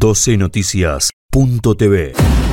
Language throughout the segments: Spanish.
12noticias.tv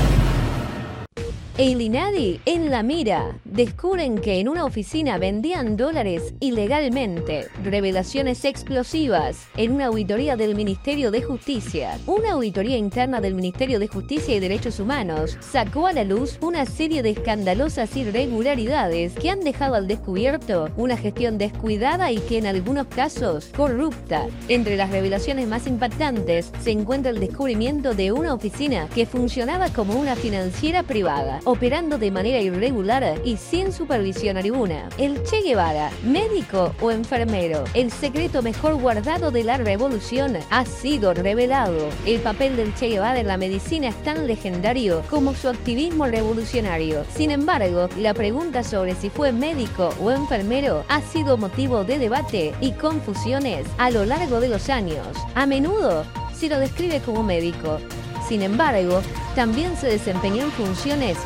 El INADI en la mira. Descubren que en una oficina vendían dólares ilegalmente. Revelaciones explosivas en una auditoría del Ministerio de Justicia. Una auditoría interna del Ministerio de Justicia y Derechos Humanos sacó a la luz una serie de escandalosas irregularidades que han dejado al descubierto una gestión descuidada y que en algunos casos corrupta. Entre las revelaciones más impactantes se encuentra el descubrimiento de una oficina que funcionaba como una financiera privada operando de manera irregular y sin supervisión alguna. El Che Guevara, médico o enfermero, el secreto mejor guardado de la revolución ha sido revelado. El papel del Che Guevara en la medicina es tan legendario como su activismo revolucionario. Sin embargo, la pregunta sobre si fue médico o enfermero ha sido motivo de debate y confusiones a lo largo de los años. A menudo se lo describe como médico. Sin embargo, también se desempeñó en funciones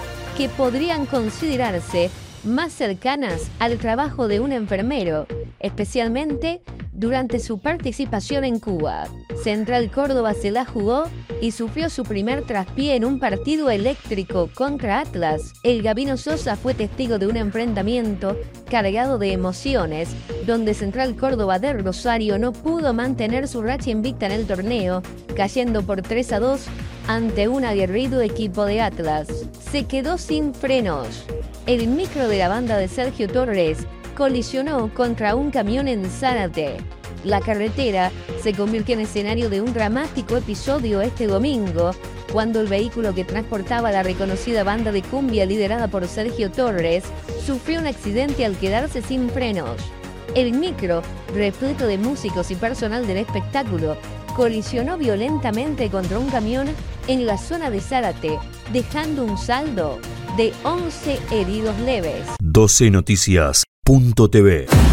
que podrían considerarse más cercanas al trabajo de un enfermero, especialmente durante su participación en Cuba. Central Córdoba se la jugó y sufrió su primer traspié en un partido eléctrico contra Atlas. El Gabino Sosa fue testigo de un enfrentamiento cargado de emociones, donde Central Córdoba de Rosario no pudo mantener su racha invicta en el torneo, cayendo por 3 a 2 ante un aguerrido equipo de Atlas. Se quedó sin frenos. El micro de la banda de Sergio Torres colisionó contra un camión en Zárate. La carretera se convirtió en escenario de un dramático episodio este domingo, cuando el vehículo que transportaba la reconocida banda de cumbia liderada por Sergio Torres sufrió un accidente al quedarse sin frenos. El micro, repleto de músicos y personal del espectáculo, colisionó violentamente contra un camión en la zona de Zárate, dejando un saldo de 11 heridos leves. 12noticias.tv